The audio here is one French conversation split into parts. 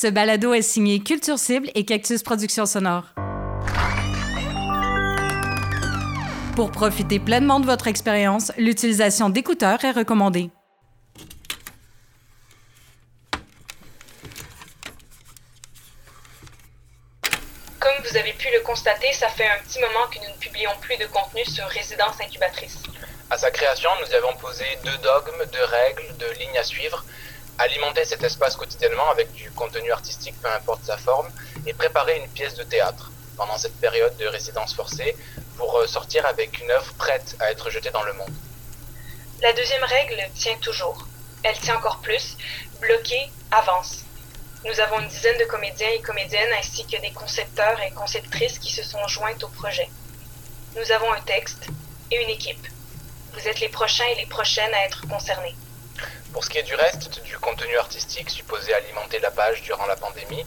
Ce balado est signé Culture Cible et Cactus Productions Sonore. Pour profiter pleinement de votre expérience, l'utilisation d'écouteurs est recommandée. Comme vous avez pu le constater, ça fait un petit moment que nous ne publions plus de contenu sur Résidence Incubatrice. À sa création, nous avons posé deux dogmes, deux règles, deux lignes à suivre. Alimenter cet espace quotidiennement avec du contenu artistique, peu importe sa forme, et préparer une pièce de théâtre pendant cette période de résidence forcée pour sortir avec une œuvre prête à être jetée dans le monde. La deuxième règle tient toujours. Elle tient encore plus. Bloquer avance. Nous avons une dizaine de comédiens et comédiennes ainsi que des concepteurs et conceptrices qui se sont jointes au projet. Nous avons un texte et une équipe. Vous êtes les prochains et les prochaines à être concernés. Pour ce qui est du reste, du contenu artistique supposé alimenter la page durant la pandémie,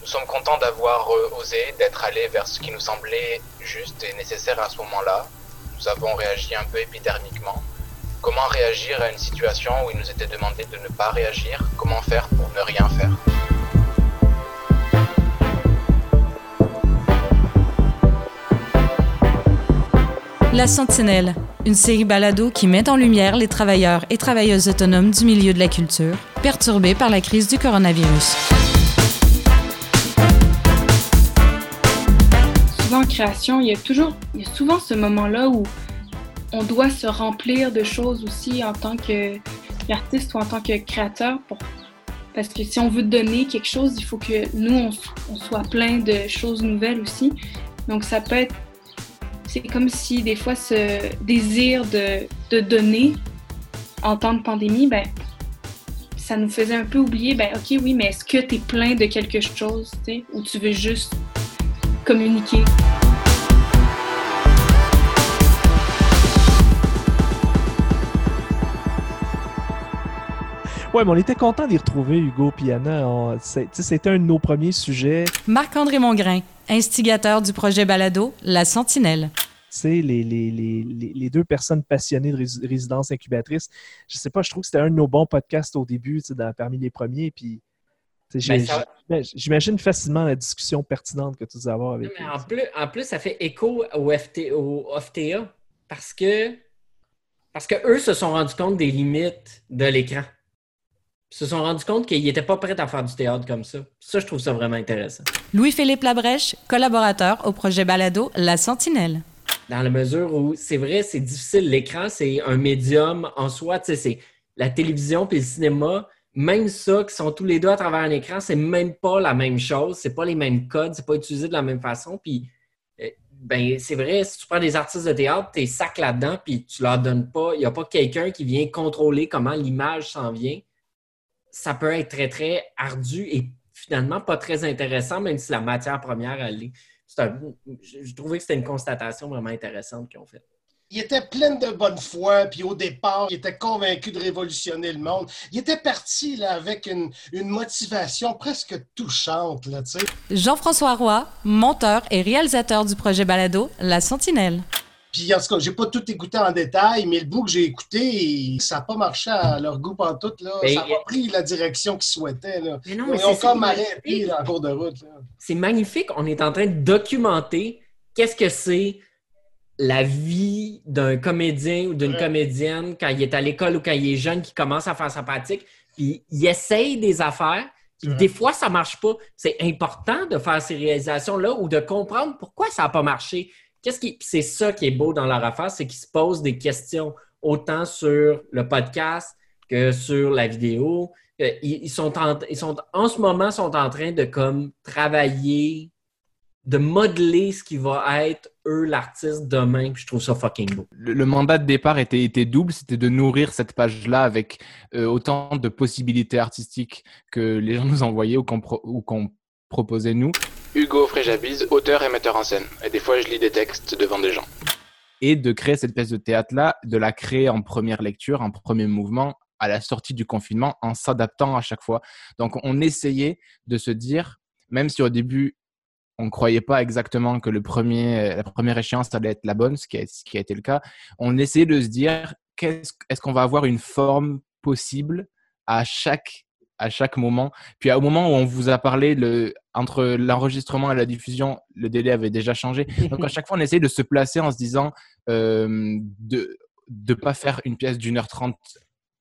nous sommes contents d'avoir euh, osé, d'être allés vers ce qui nous semblait juste et nécessaire à ce moment-là. Nous avons réagi un peu épidermiquement. Comment réagir à une situation où il nous était demandé de ne pas réagir? Comment faire pour ne rien faire? La Sentinelle, une série balado qui met en lumière les travailleurs et travailleuses autonomes du milieu de la culture, perturbés par la crise du coronavirus. Souvent en création, il y a toujours, il y a souvent ce moment-là où on doit se remplir de choses aussi en tant qu'artiste ou en tant que créateur. Parce que si on veut donner quelque chose, il faut que nous, on soit plein de choses nouvelles aussi. Donc ça peut être c'est comme si des fois ce désir de, de, donner en temps de pandémie, ben, ça nous faisait un peu oublier, ben ok oui, mais est-ce que tu es plein de quelque chose, tu sais, ou tu veux juste communiquer? Ouais, mais on était content d'y retrouver Hugo Piana. C'était un de nos premiers sujets. Marc-André Mongrain, instigateur du projet Balado, La Sentinelle. Les, les, les, les, deux personnes passionnées de résidence incubatrice. Je sais pas, je trouve que c'était un de nos bons podcasts au début, dans, parmi les premiers. Puis, ben, j'imagine facilement la discussion pertinente que tu vas avoir avec eux. En plus, en plus, ça fait écho au, FT, au FTA parce que, parce que eux se sont rendus compte des limites de l'écran se sont rendus compte qu'ils n'étaient pas prêts à faire du théâtre comme ça. Ça, je trouve ça vraiment intéressant. Louis-Philippe Labrèche, collaborateur au projet Balado La Sentinelle. Dans la mesure où, c'est vrai, c'est difficile. L'écran, c'est un médium en soi. Tu sais, c'est la télévision puis le cinéma. Même ça, qui sont tous les deux à travers un écran, c'est même pas la même chose. C'est pas les mêmes codes. C'est pas utilisé de la même façon. Puis, euh, ben, c'est vrai, si tu prends des artistes de théâtre, tu es sac là-dedans, puis tu leur donnes pas. Il n'y a pas quelqu'un qui vient contrôler comment l'image s'en vient ça peut être très, très ardu et finalement pas très intéressant, même si la matière première, elle est. je, trouvais que c'était une constatation vraiment intéressante qu'ils ont faite. Il était plein de bonne foi, puis au départ, il était convaincu de révolutionner le monde. Il était parti là, avec une, une motivation presque touchante. Jean-François Roy, monteur et réalisateur du projet Balado, La Sentinelle. Puis en tout cas, j'ai pas tout écouté en détail, mais le bout que j'ai écouté, ça n'a pas marché à leur goût en tout. Là. ça n'a pas pris la direction qu'ils souhaitaient. Là. Mais non, mais Ils ont comme arrêté en cours de route. C'est magnifique. On est en train de documenter qu'est-ce que c'est la vie d'un comédien ou d'une comédienne quand il est à l'école ou quand il est jeune, qui commence à faire sa pratique. Puis il essaye des affaires. des fois, ça ne marche pas. C'est important de faire ces réalisations-là ou de comprendre pourquoi ça n'a pas marché qu'est-ce qui. C'est ça qui est beau dans leur affaire, c'est qu'ils se posent des questions autant sur le podcast que sur la vidéo. Euh, ils, sont en, ce moment sont en train de comme travailler, de modeler ce qui va être eux l'artiste demain. je trouve ça fucking beau. Le, mandat de départ était, était double, c'était de nourrir cette page-là avec euh, autant de possibilités artistiques que les gens nous envoyaient ou qu'on proposait nous. Hugo Fréjabise, auteur et metteur en scène. Et des fois, je lis des textes devant des gens. Et de créer cette pièce de théâtre-là, de la créer en première lecture, en premier mouvement, à la sortie du confinement, en s'adaptant à chaque fois. Donc, on essayait de se dire, même si au début, on ne croyait pas exactement que le premier, la première échéance allait être la bonne, ce qui a, ce qui a été le cas, on essayait de se dire, est-ce qu'on va avoir une forme possible à chaque à chaque moment. Puis au moment où on vous a parlé, le, entre l'enregistrement et la diffusion, le délai avait déjà changé. Donc à chaque fois, on essaye de se placer en se disant euh, de ne pas faire une pièce d'une heure trente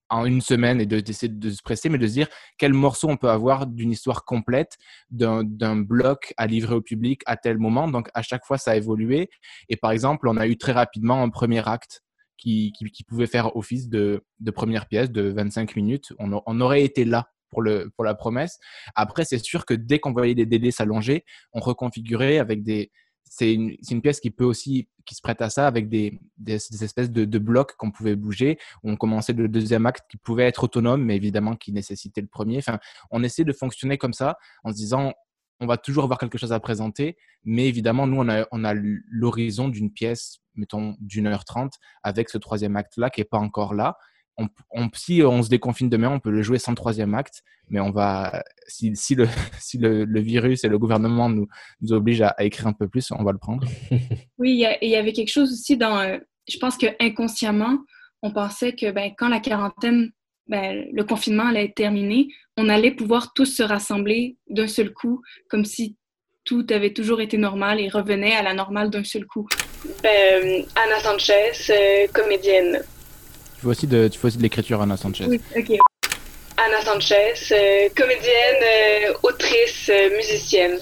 en une semaine et d'essayer de, se presser, mais de se dire quel morceau on peut avoir d'une histoire complète, d'un bloc à livrer au public à tel moment. Donc à chaque fois, ça a évolué. Et par exemple, on a eu très rapidement un premier acte qui, qui, pouvait faire office de, de, première pièce de 25 minutes. On aurait été là pour, le, pour la promesse. Après, c'est sûr que dès qu'on voyait des DD s'allonger, on reconfigurait avec des, c'est une, une, pièce qui peut aussi, qui se prête à ça avec des, des, espèces de, blocs qu'on pouvait bouger. On commençait le deuxième acte qui pouvait être autonome, mais évidemment qui nécessitait le premier. Enfin, on essaie de fonctionner comme ça en se disant, on va toujours avoir quelque chose à présenter, mais évidemment, nous, on a, on a l'horizon d'une pièce, mettons, d'une heure trente, avec ce troisième acte-là qui n'est pas encore là on, si on se déconfine demain, on peut le jouer sans troisième acte, mais on va, si, si, le, si le, virus et le gouvernement nous, nous obligent à, écrire un peu plus, on va le prendre. Oui, il y, avait quelque chose aussi dans, euh, je pense que inconsciemment, on pensait que ben, quand la quarantaine, ben, le confinement allait être terminé, on allait pouvoir tous se rassembler d'un seul coup, comme si tout avait toujours été normal et revenait à la normale d'un seul coup. Ben, Anna Sanchez, euh, comédienne fais aussi de, tu de l'écriture, Anna Sanchez. Oui, ok. Anna Sanchez, euh, comédienne, euh, autrice, euh, musicienne.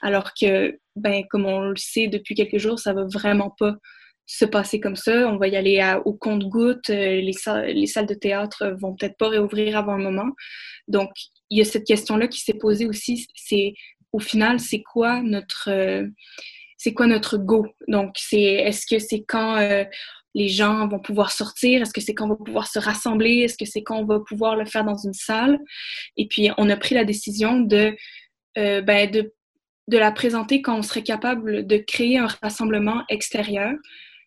Alors que, ben, comme on le sait depuis quelques jours, ça va vraiment pas se passer comme ça. On va y aller au compte-goutte. Les, les, salles de théâtre vont peut-être pas réouvrir avant un moment. Donc, il y a cette question-là qui s'est posée aussi. C'est, au final, c'est quoi notre, c'est quoi notre go? Donc, c'est, est-ce que c'est quand les gens vont pouvoir sortir? Est-ce que c'est quand on va pouvoir se rassembler? Est-ce que c'est quand on va pouvoir le faire dans une salle? Et puis, on a pris la décision de, euh, ben, de la présenter quand on serait capable de créer un rassemblement extérieur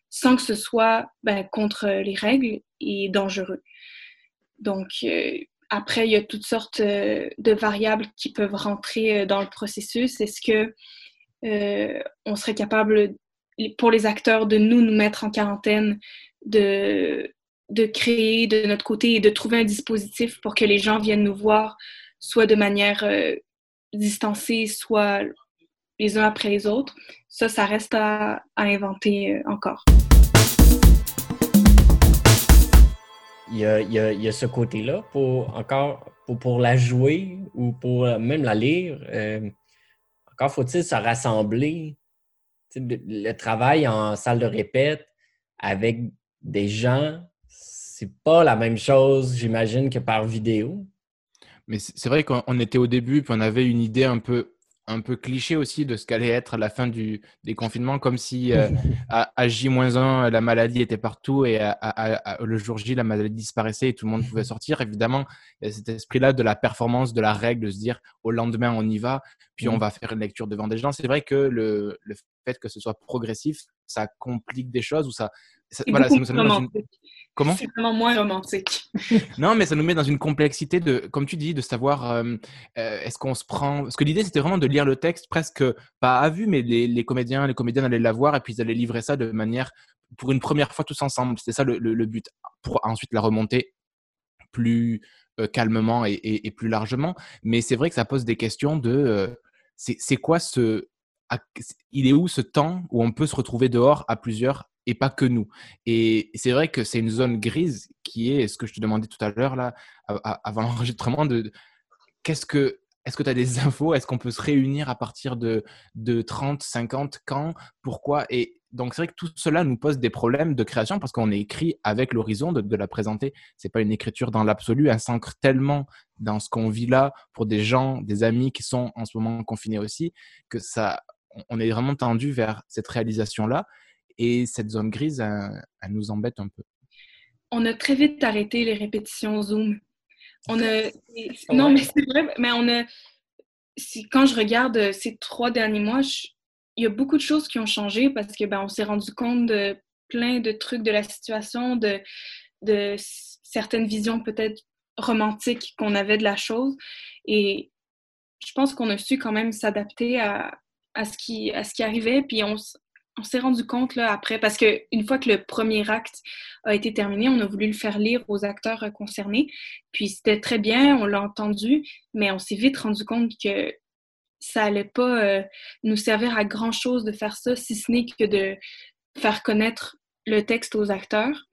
sans que ce soit ben, contre les règles et dangereux. Donc, euh, après, il y a toutes sortes euh, de variables qui peuvent rentrer dans le processus. Est-ce que on serait capable pour les acteurs de nous nous mettre en quarantaine, de, de créer de notre côté et de trouver un dispositif pour que les gens viennent nous voir, soit de manière euh, distancée, soit les uns après les autres. Ça, ça reste à, inventer euh, encore. Il y, a, il, y a, il y a, ce côté-là pour encore pour, pour, la jouer ou pour euh, même la lire. encore faut-il se rassembler le travail en salle de répète avec des gens, c'est pas la même chose, j'imagine, que par vidéo. Mais c'est vrai qu'on était au début, puis on avait une idée un peu un peu cliché aussi de ce qu'allait être la fin du, des confinements, comme si euh, à, J-1, la maladie était partout et à, le jour J, la maladie disparaissait et tout le monde pouvait sortir. Évidemment, il y a cet esprit-là de la performance, de la règle, de se dire au lendemain, on y va, puis on va faire une lecture devant des gens. C'est vrai que le, le fait que ce soit progressif, ça complique des choses ou ça, voilà, ça, nous, Comment C'est vraiment moins romantique. non, mais ça nous met dans une complexité de, comme tu dis, de savoir euh, euh, est-ce qu'on se prend. Parce que l'idée, c'était vraiment de lire le texte presque pas à vue, mais les, comédiens, les comédiennes allaient la voir et puis ils allaient livrer ça de manière pour une première fois tous ensemble. C'était ça le, but. Pour ensuite la remonter plus euh, calmement et, plus largement. Mais c'est vrai que ça pose des questions de c'est quoi ce. il est où ce temps où on peut se retrouver dehors à plusieurs et pas que nous. Et c'est vrai que c'est une zone grise qui est ce que je te demandais tout à l'heure, là, avant l'enregistrement, de qu'est-ce que. Est-ce que tu as des infos? Est-ce qu'on peut se réunir à partir de, de 30, 50 Quand? Pourquoi? Et donc, c'est vrai que tout cela nous pose des problèmes de création parce qu'on est écrit avec l'horizon de, de, la présenter. C'est pas une écriture dans l'absolu. Elle s'ancre tellement dans ce qu'on vit là pour des gens, des amis qui sont en ce moment confinés aussi, que ça, on est vraiment tendu vers cette réalisation-là. Et cette zone grise, elle, nous embête un peu. On a très vite arrêté les répétitions Zoom. On a... Non, mais c'est vrai, mais on a... Quand je regarde ces trois derniers mois, il y a beaucoup de choses qui ont changé parce que ben, on s'est rendu compte de plein de trucs de la situation, de, de certaines visions peut-être romantiques qu'on avait de la chose. Et je pense qu'on a su quand même s'adapter à, à, ce qui, à ce qui arrivait. Puis on, on s'est rendu compte là, après, parce qu'une fois que le premier acte a été terminé, on a voulu le faire lire aux acteurs concernés. Puis c'était très bien, on l'a entendu, mais on s'est vite rendu compte que ça allait pas euh, nous servir à grand chose de faire ça, si ce n'est que de faire connaître le texte aux acteurs.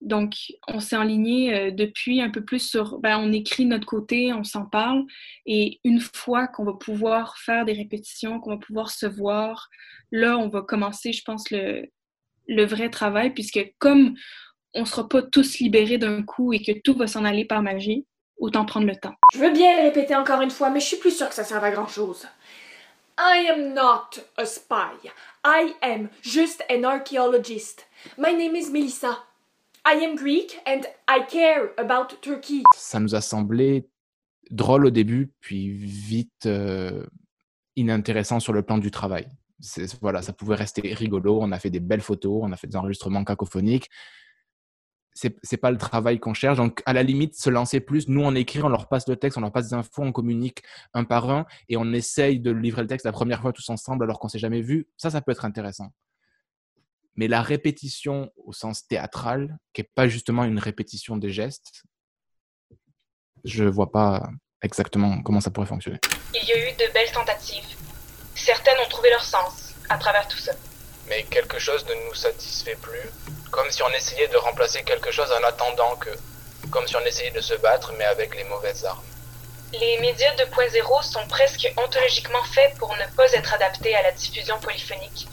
Donc, on s'est enligné euh, depuis un peu plus sur, ben, on écrit notre côté, on s'en parle, et une fois qu'on va pouvoir faire des répétitions, qu'on va pouvoir se voir, là, on va commencer, je pense, le, vrai travail, puisque comme on ne sera pas tous libérés d'un coup et que tout va s'en aller par magie, autant prendre le temps. Je veux bien le répéter encore une fois, mais je suis plus sûre que ça serve à grand chose. I am not a spy. I am just an archaeologist. My name is Melissa. I am Greek and I care about Turkey. Ça nous a semblé drôle au début, puis vite euh, inintéressant sur le plan du travail. Voilà, ça pouvait rester rigolo. On a fait des belles photos, on a fait des enregistrements cacophoniques. C'est, pas le travail qu'on cherche. Donc, à la limite, se lancer plus. Nous, on écrit, on leur passe le texte, on leur passe des infos, on communique un par un et on essaye de livrer le texte la première fois tous ensemble alors qu'on s'est jamais vu. Ça, ça peut être intéressant. Mais la répétition au sens théâtral, qui n'est pas justement une répétition des gestes, je ne vois pas exactement comment ça pourrait fonctionner. Il y a eu de belles tentatives. Certaines ont trouvé leur sens à travers tout ça. Mais quelque chose ne nous satisfait plus, comme si on essayait de remplacer quelque chose en attendant que, comme si on essayait de se battre mais avec les mauvaises armes. Les médias 2.0 sont presque ontologiquement faits pour ne pas être adaptés à la diffusion polyphonique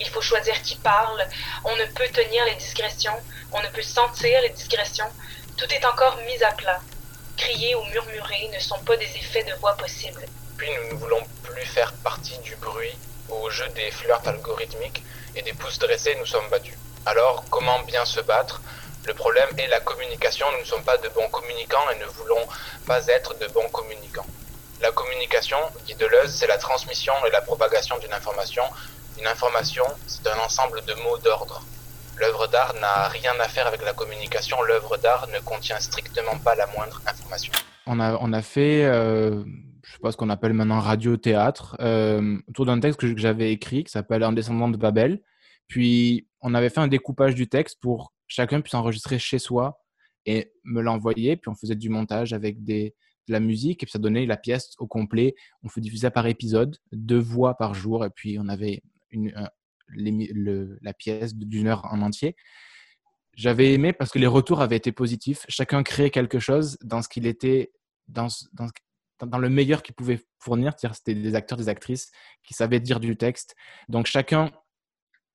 il faut choisir qui parle. On ne peut tenir les digressions. On ne peut sentir les digressions. Tout est encore mis à plat. Crier ou murmurer ne sont pas des effets de voix possibles. Puis nous ne voulons plus faire partie du bruit au jeu des flirts algorithmiques et des pouces dressés, nous sommes battus. Alors, comment bien se battre? Le problème est la communication. Nous ne sommes pas de bons communicants et ne voulons pas être de bons communicants. La communication, dit Deleuze, c'est la transmission et la propagation d'une information une information, c'est un ensemble de mots d'ordre. L'œuvre d'art n'a rien à faire avec la communication. L'œuvre d'art ne contient strictement pas la moindre information. On a, on a fait, euh, je sais pas ce qu'on appelle maintenant radio-théâtre, euh, autour d'un texte que j'avais écrit qui s'appelle Un descendant de Babel. Puis on avait fait un découpage du texte pour chacun puisse enregistrer chez soi et me l'envoyer. Puis on faisait du montage avec des, de la musique et puis ça donnait la pièce au complet. On fait diffuser par épisode, deux voix par jour et puis on avait la pièce d'une heure en entier. J'avais aimé parce que les retours avaient été positifs. Chacun créait quelque chose dans ce qu'il était, dans, le meilleur qu'il pouvait fournir. C'était des acteurs, des actrices qui savaient dire du texte. Donc chacun,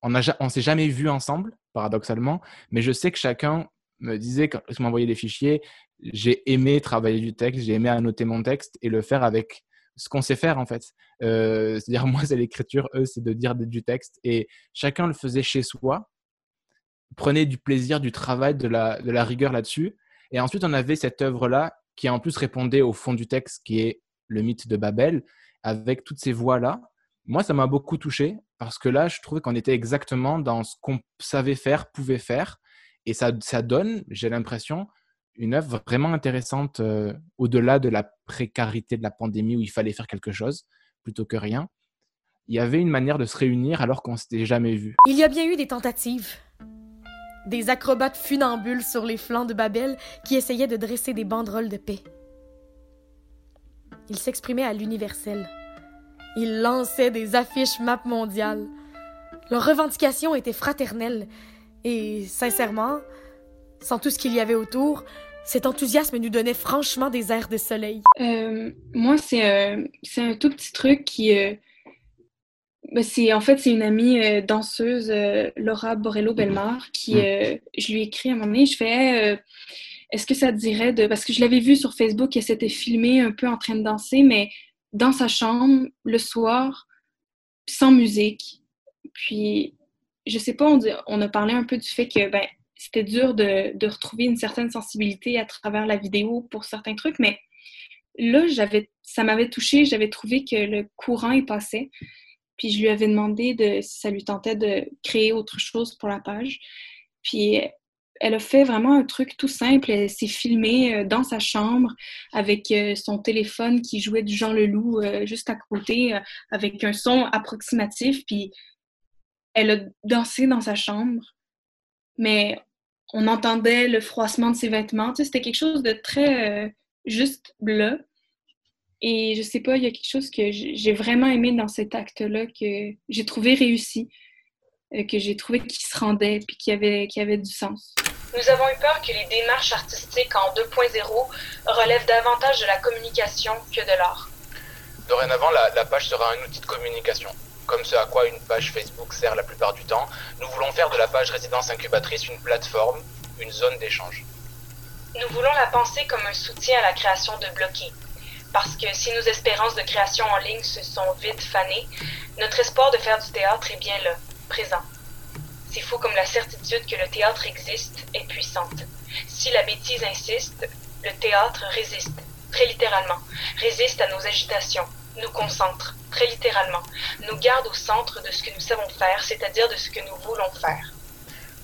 on ne on s'est jamais vu ensemble, paradoxalement, mais je sais que chacun me disait, quand il m'envoyait des fichiers, j'ai aimé travailler du texte, j'ai aimé annoter mon texte et le faire avec ce qu'on sait faire en fait. Euh, c'est-à-dire moi c'est l'écriture, eux c'est de dire du texte et chacun le faisait chez soi, prenait du plaisir, du travail, de la, de la rigueur là-dessus. Et ensuite on avait cette œuvre-là qui en plus répondait au fond du texte qui est le mythe de Babel avec toutes ces voix-là. Moi ça m'a beaucoup touché parce que là je trouvais qu'on était exactement dans ce qu'on savait faire, pouvait faire. Et ça, ça donne, j'ai l'impression, une œuvre vraiment intéressante euh, au-delà de la précarité de la pandémie où il fallait faire quelque chose plutôt que rien. Il y avait une manière de se réunir alors qu'on s'était jamais vu. Il y a bien eu des tentatives. Des acrobates funambules sur les flancs de Babel qui essayaient de dresser des banderoles de paix. Ils s'exprimaient à l'universel. Ils lançaient des affiches map mondiales. Leurs revendications étaient fraternelles et, sincèrement, sans tout ce qu'il y avait autour, cet enthousiasme nous donnait franchement des airs de soleil. Euh, moi, c'est euh, c'est un tout petit truc qui... Euh, ben, c'est en fait, c'est une amie euh, danseuse, Laura Borello-Belmar, qui... Mm. je lui ai écrit à un moment donné, je fais... Est-ce que ça te dirait de... Parce que je l'avais vu sur Facebook, elle s'était filmée un peu en train de danser, mais dans sa chambre, le soir, sans musique. Puis, je sais pas, on, on a parlé un peu du fait que, ben, c'était dur de, de, retrouver une certaine sensibilité à travers la vidéo pour certains trucs, mais là, j'avais, ça m'avait touché, j'avais trouvé que le courant y passait. Puis je lui avais demandé de, si ça lui tentait de créer autre chose pour la page. Puis elle a fait vraiment un truc tout simple. Elle s'est filmée euh, dans sa chambre avec euh, son téléphone qui jouait du Jean Leloup euh, juste à côté, avec un son approximatif. Puis elle a dansé dans sa chambre, mais on entendait le froissement de ses vêtements. Tu sais, c'était quelque chose de très euh, juste bleu. Et je sais pas, il y a quelque chose que j'ai vraiment aimé dans cet acte-là que j'ai trouvé réussi, euh, que j'ai trouvé qui se rendait puis qui avait, qui avait du sens. Nous avons eu peur que les démarches artistiques en 2.0 relèvent davantage de la communication que de l'art. Dorénavant, la, page sera un outil de communication. Comme ce à quoi une page Facebook sert la plupart du temps, nous voulons faire de la page résidence incubatrice une plateforme, une zone d'échange. Nous voulons la penser comme un soutien à la création de bloqués. Parce que si nos espérances de création en ligne se sont vite fanées, notre espoir de faire du théâtre est bien là, présent. C'est fou comme la certitude que le théâtre existe est puissante. Si la bêtise insiste, le théâtre résiste, très littéralement, résiste à nos agitations, nous concentre, très littéralement, nous garde au centre de ce que nous savons faire, c'est-à-dire de ce que nous voulons faire.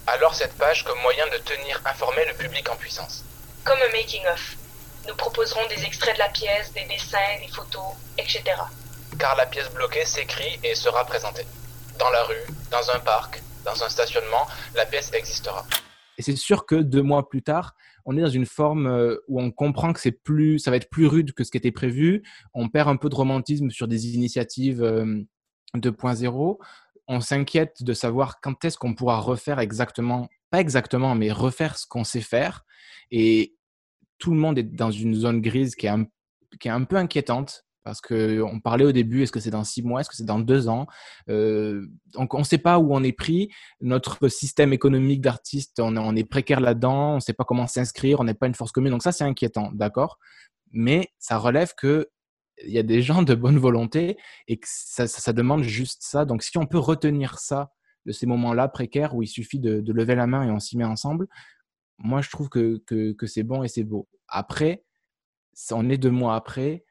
Alors cette page comme moyen de tenir informé le public en puissance. Comme un making-of. Nous proposerons des extraits de la pièce, des dessins, des photos, etc. Car la pièce bloquée s'écrit et sera présentée. Dans la rue, dans un parc, dans un stationnement, la pièce existera. Et c'est sûr que deux mois plus tard, on est dans une forme euh, où on comprend que c'est plus, ça va être plus rude que ce qui était prévu. On perd un peu de romantisme sur des initiatives 2.0. Euh, on s'inquiète de savoir quand est-ce qu'on pourra refaire exactement, pas exactement, mais refaire ce qu'on sait faire. Et tout le monde est dans une zone grise qui est qui est un peu inquiétante parce qu'on parlait au début, est-ce que c'est dans six mois, est-ce que c'est dans deux ans? Euh, Donc on ne sait pas où on est pris. Notre système économique d'artistes, on, est précaire là-dedans, on ne sait pas comment s'inscrire, on n'est pas une force commune. Donc ça, c'est inquiétant, d'accord? Mais ça relève que il y a des gens de bonne volonté et que ça, demande juste ça. Donc si on peut retenir ça de ces moments-là précaires où il suffit de, lever la main et on s'y met ensemble, moi je trouve que, que c'est bon et c'est beau. Après, on est deux mois après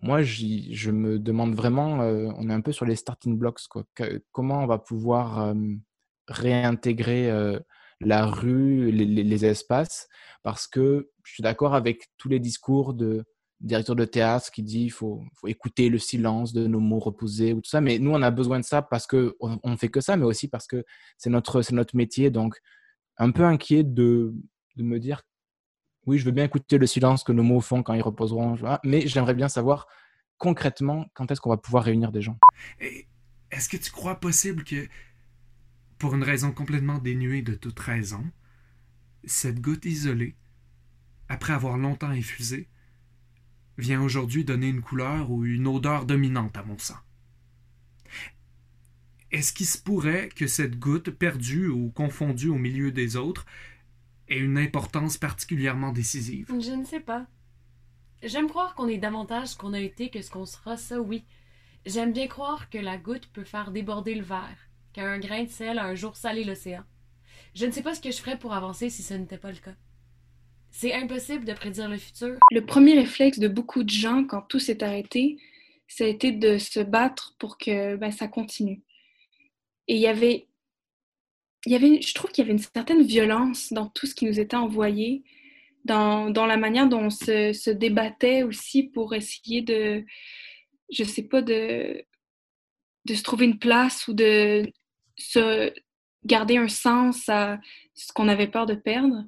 moi, je me demande vraiment, euh, on est un peu sur les starting blocks, quoi. comment on va pouvoir réintégrer la rue, les, espaces, parce que je suis d'accord avec tous les discours de directeur de théâtre qui dit il faut, écouter le silence de nos mots reposés ou tout ça, mais nous, on a besoin de ça parce qu'on ne fait que ça, mais aussi parce que c'est notre, métier, donc un peu inquiet de me dire oui, je veux bien écouter le silence que nos mots font quand ils reposeront, mais j'aimerais bien savoir concrètement quand est-ce qu'on va pouvoir réunir des gens. Est-ce que tu crois possible que, pour une raison complètement dénuée de toute raison, cette goutte isolée, après avoir longtemps infusé, vient aujourd'hui donner une couleur ou une odeur dominante à mon sang? Est-ce qu'il se pourrait que cette goutte, perdue ou confondue au milieu des autres, ait une importance particulièrement décisive? Je ne sais pas. J'aime croire qu'on est davantage ce qu'on a été que ce qu'on sera, ça oui. J'aime bien croire que la goutte peut faire déborder le verre, qu'un grain de sel a un jour salé l'océan. Je ne sais pas ce que je ferais pour avancer si ce n'était pas le cas. C'est impossible de prédire le futur. Le premier réflexe de beaucoup de gens quand tout s'est arrêté, ça a été de se battre pour que ben, ça continue. Et il y avait il y avait, je trouve qu'il y avait une certaine violence dans tout ce qui nous était envoyé, dans, dans la manière dont on se, débattait aussi pour essayer de, je sais pas, de, de se trouver une place ou de se garder un sens à ce qu'on avait peur de perdre.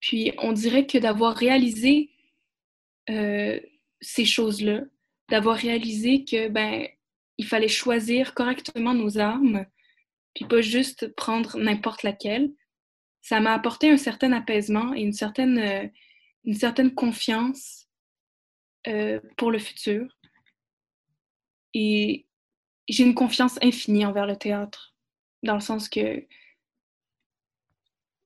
Puis on dirait que d'avoir réalisé euh, ces choses-là, d'avoir réalisé que ben il fallait choisir correctement nos armes, puis pas juste prendre n'importe laquelle. Ça m'a apporté un certain apaisement et une certaine, euh, une certaine confiance euh, pour le futur. Et j'ai une confiance infinie envers le théâtre, dans le sens que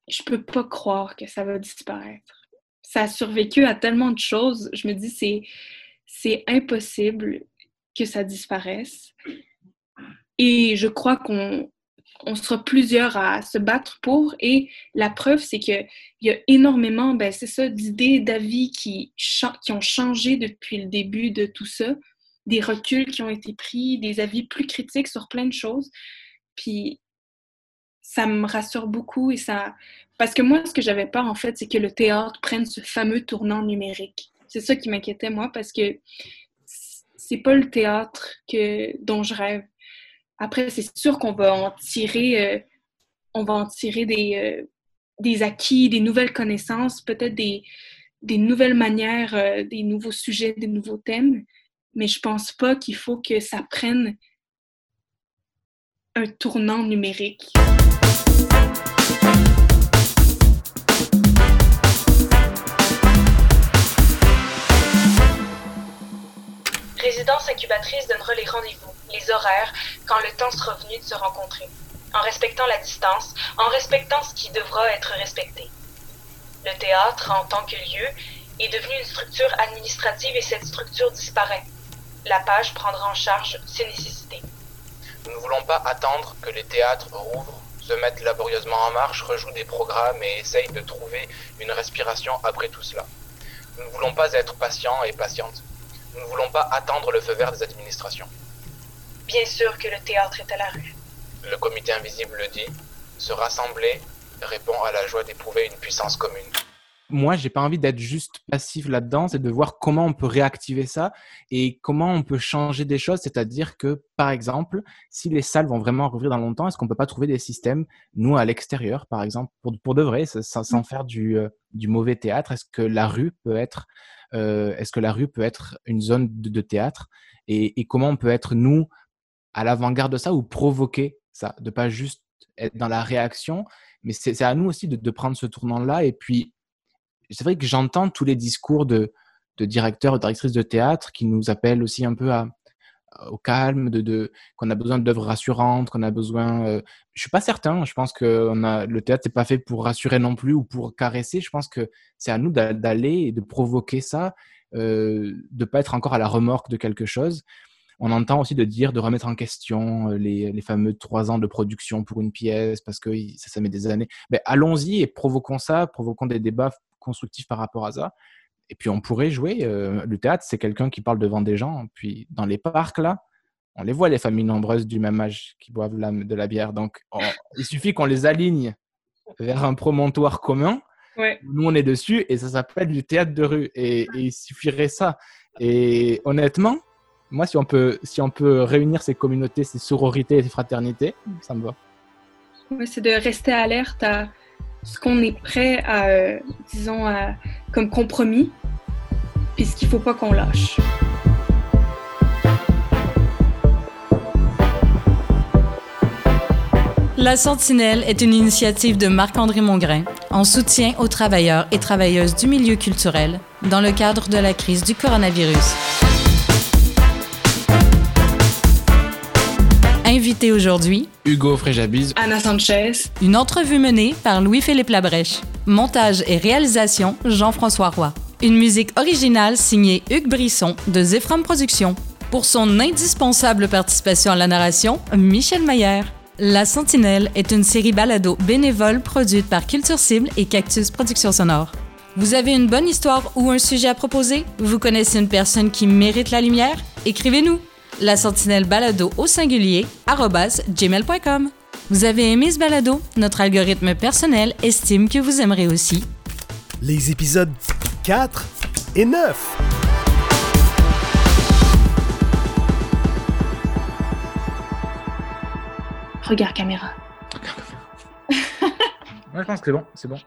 je peux pas croire que ça va disparaître. Ça a survécu à tellement de choses. Je me dis, c'est, c'est impossible que ça disparaisse. Et je crois qu'on on sera plusieurs à se battre pour. Et la preuve, c'est qu'il y a énormément, ben, c'est ça, d'idées, d'avis qui, ont changé depuis le début de tout ça, des reculs qui ont été pris, des avis plus critiques sur plein de choses. Puis ça me rassure beaucoup et ça. Parce que moi, ce que j'avais peur, en fait, c'est que le théâtre prenne ce fameux tournant numérique. C'est ça qui m'inquiétait, moi, parce que c'est pas le théâtre que, dont je rêve après, c'est sûr qu'on va en tirer, euh, on va en tirer des, euh, des acquis, des nouvelles connaissances, peut-être des, des nouvelles manières, euh, des nouveaux sujets, des nouveaux thèmes. Mais je pense pas qu'il faut que ça prenne un tournant numérique. Résidence incubatrice donnera les rendez-vous, les horaires, quand le temps sera venu de se rencontrer, en respectant la distance, en respectant ce qui devra être respecté. Le théâtre, en tant que lieu, est devenu une structure administrative et cette structure disparaît. La page prendra en charge ses nécessités. Nous ne voulons pas attendre que les théâtres rouvrent, se mettent laborieusement en marche, rejouent des programmes et essayent de trouver une respiration après tout cela. Nous ne voulons pas être patients et patientes. Nous ne voulons pas attendre le feu vert des administrations. Bien sûr que le théâtre est à la rue. Le comité invisible le dit. Se rassembler répond à la joie d'éprouver une puissance commune. Moi, j'ai pas envie d'être juste passif là-dedans, c'est de voir comment on peut réactiver ça et comment on peut changer des choses. C'est-à-dire que, par exemple, si les salles vont vraiment rouvrir dans longtemps, est-ce qu'on peut pas trouver des systèmes, nous, à l'extérieur, par exemple, pour, pour de vrai, sans, sans faire du, euh, du mauvais théâtre Est-ce que la rue peut être euh, est-ce que la rue peut être une zone de, théâtre et, comment on peut être, nous, à l'avant-garde de ça ou provoquer ça, de pas juste être dans la réaction, mais c'est à nous aussi de, prendre ce tournant-là. Et puis, c'est vrai que j'entends tous les discours de, de directeurs, directrices de théâtre qui nous appellent aussi un peu au calme, qu'on a besoin d'œuvres rassurantes, qu'on a besoin. Euh, je suis pas certain. Je pense que le théâtre n'est pas fait pour rassurer non plus ou pour caresser. Je pense que c'est à nous d'aller et de provoquer ça, euh, de pas être encore à la remorque de quelque chose. On entend aussi de dire de remettre en question euh, les, les fameux trois ans de production pour une pièce parce que ça, ça met des années. Mais allons-y et provoquons ça, provoquons des débats constructifs par rapport à ça. Et puis on pourrait jouer. Euh, le théâtre, c'est quelqu'un qui parle devant des gens. Puis dans les parcs, là, on les voit, les familles nombreuses du même âge qui boivent de la bière. Donc il suffit qu'on les aligne vers un promontoire commun. Nous, on est dessus et ça s'appelle du théâtre de rue. Et, il suffirait ça. Et honnêtement, moi, si on peut, si on peut réunir ces communautés, ces sororités et ces fraternités, ça me va. Oui, c'est de rester alerte à ce qu'on est prêt à, euh, disons, à, comme compromis, puis ce qu'il ne faut pas qu'on lâche. La Sentinelle est une initiative de Marc-André Mongrain en soutien aux travailleurs et travailleuses du milieu culturel dans le cadre de la crise du coronavirus. Invité aujourd'hui, Hugo Fréjabise, Anna Sanchez. Une entrevue menée par Louis-Philippe Labrèche. Montage et réalisation, Jean-François Roy. Une musique originale signée Hugues Brisson de Zephram Productions. Pour son indispensable participation à la narration, Michel Maillère. La Sentinelle est une série balado bénévole produite par Culture Cible et Cactus Productions Sonore. Vous avez une bonne histoire ou un sujet à proposer? Vous connaissez une personne qui mérite la lumière? Écrivez-nous! La sentinelle balado au singulier gmail.com. Vous avez aimé ce balado? Notre algorithme personnel estime que vous aimerez aussi. Les épisodes 4 et 9. Regarde caméra. Moi, je pense que c'est bon, c'est bon.